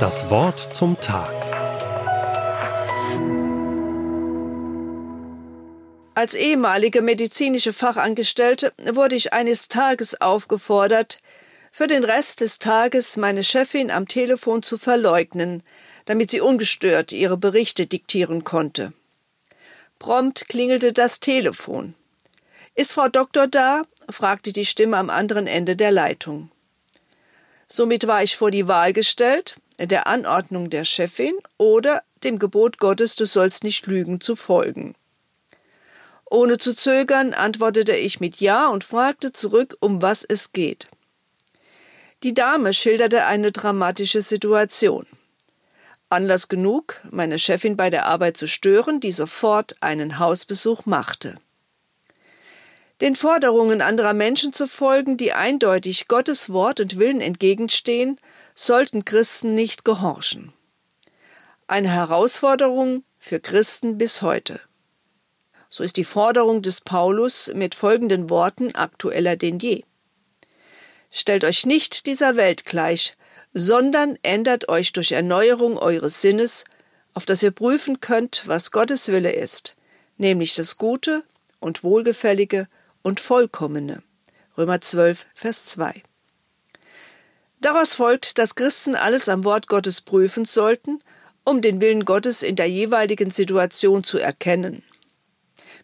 Das Wort zum Tag. Als ehemalige medizinische Fachangestellte wurde ich eines Tages aufgefordert, für den Rest des Tages meine Chefin am Telefon zu verleugnen, damit sie ungestört ihre Berichte diktieren konnte. Prompt klingelte das Telefon. Ist Frau Doktor da? fragte die Stimme am anderen Ende der Leitung. Somit war ich vor die Wahl gestellt, der Anordnung der Chefin oder dem Gebot Gottes, du sollst nicht lügen, zu folgen. Ohne zu zögern antwortete ich mit Ja und fragte zurück, um was es geht. Die Dame schilderte eine dramatische Situation. Anlass genug, meine Chefin bei der Arbeit zu stören, die sofort einen Hausbesuch machte. Den Forderungen anderer Menschen zu folgen, die eindeutig Gottes Wort und Willen entgegenstehen, sollten Christen nicht gehorchen. Eine Herausforderung für Christen bis heute. So ist die Forderung des Paulus mit folgenden Worten aktueller denn je. Stellt euch nicht dieser Welt gleich, sondern ändert euch durch Erneuerung eures Sinnes, auf dass ihr prüfen könnt, was Gottes Wille ist, nämlich das Gute und Wohlgefällige und Vollkommene. Römer 12, Vers 2. Daraus folgt, dass Christen alles am Wort Gottes prüfen sollten, um den Willen Gottes in der jeweiligen Situation zu erkennen.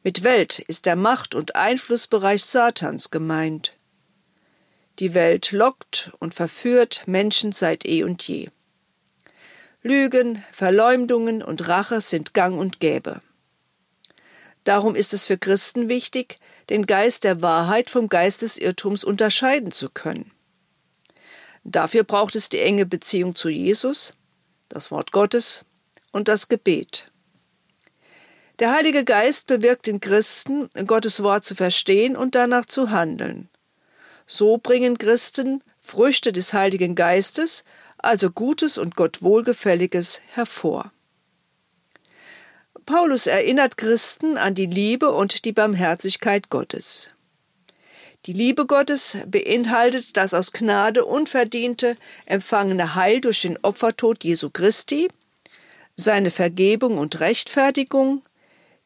Mit Welt ist der Macht- und Einflussbereich Satans gemeint. Die Welt lockt und verführt Menschen seit eh und je. Lügen, Verleumdungen und Rache sind gang und gäbe. Darum ist es für Christen wichtig, den Geist der Wahrheit vom Geist des Irrtums unterscheiden zu können. Dafür braucht es die enge Beziehung zu Jesus, das Wort Gottes und das Gebet. Der Heilige Geist bewirkt den Christen, Gottes Wort zu verstehen und danach zu handeln. So bringen Christen Früchte des Heiligen Geistes, also Gutes und Gott Wohlgefälliges, hervor. Paulus erinnert Christen an die Liebe und die Barmherzigkeit Gottes. Die Liebe Gottes beinhaltet das aus Gnade unverdiente empfangene Heil durch den Opfertod Jesu Christi, seine Vergebung und Rechtfertigung,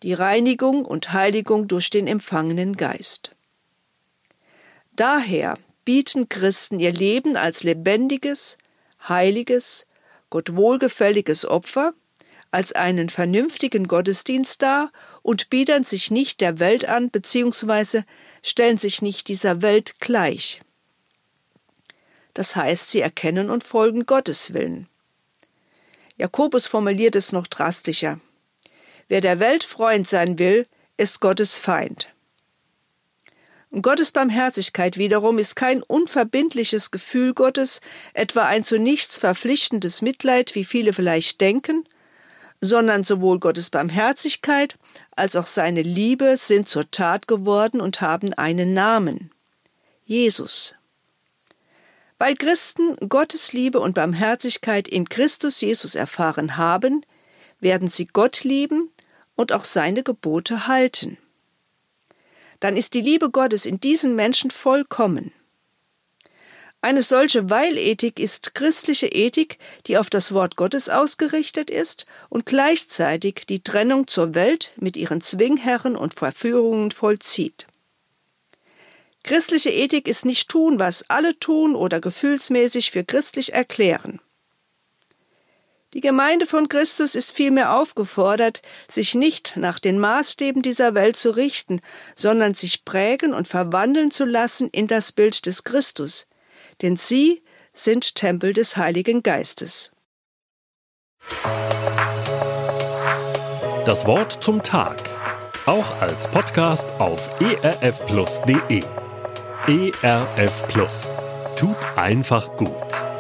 die Reinigung und Heiligung durch den empfangenen Geist. Daher bieten Christen ihr Leben als lebendiges, heiliges, Gott wohlgefälliges Opfer, als einen vernünftigen Gottesdienst dar und biedern sich nicht der Welt an bzw. stellen sich nicht dieser Welt gleich. Das heißt, sie erkennen und folgen Gottes Willen. Jakobus formuliert es noch drastischer. Wer der Welt Freund sein will, ist Gottes Feind. Und Gottes Barmherzigkeit wiederum ist kein unverbindliches Gefühl Gottes, etwa ein zu nichts verpflichtendes Mitleid, wie viele vielleicht denken, sondern sowohl Gottes Barmherzigkeit als auch seine Liebe sind zur Tat geworden und haben einen Namen Jesus. Weil Christen Gottes Liebe und Barmherzigkeit in Christus Jesus erfahren haben, werden sie Gott lieben und auch seine Gebote halten. Dann ist die Liebe Gottes in diesen Menschen vollkommen. Eine solche Weilethik ist christliche Ethik, die auf das Wort Gottes ausgerichtet ist und gleichzeitig die Trennung zur Welt mit ihren Zwingherren und Verführungen vollzieht. Christliche Ethik ist nicht tun, was alle tun oder gefühlsmäßig für christlich erklären. Die Gemeinde von Christus ist vielmehr aufgefordert, sich nicht nach den Maßstäben dieser Welt zu richten, sondern sich prägen und verwandeln zu lassen in das Bild des Christus, denn sie sind Tempel des Heiligen Geistes. Das Wort zum Tag. Auch als Podcast auf erfplus.de. ERF. Tut einfach gut.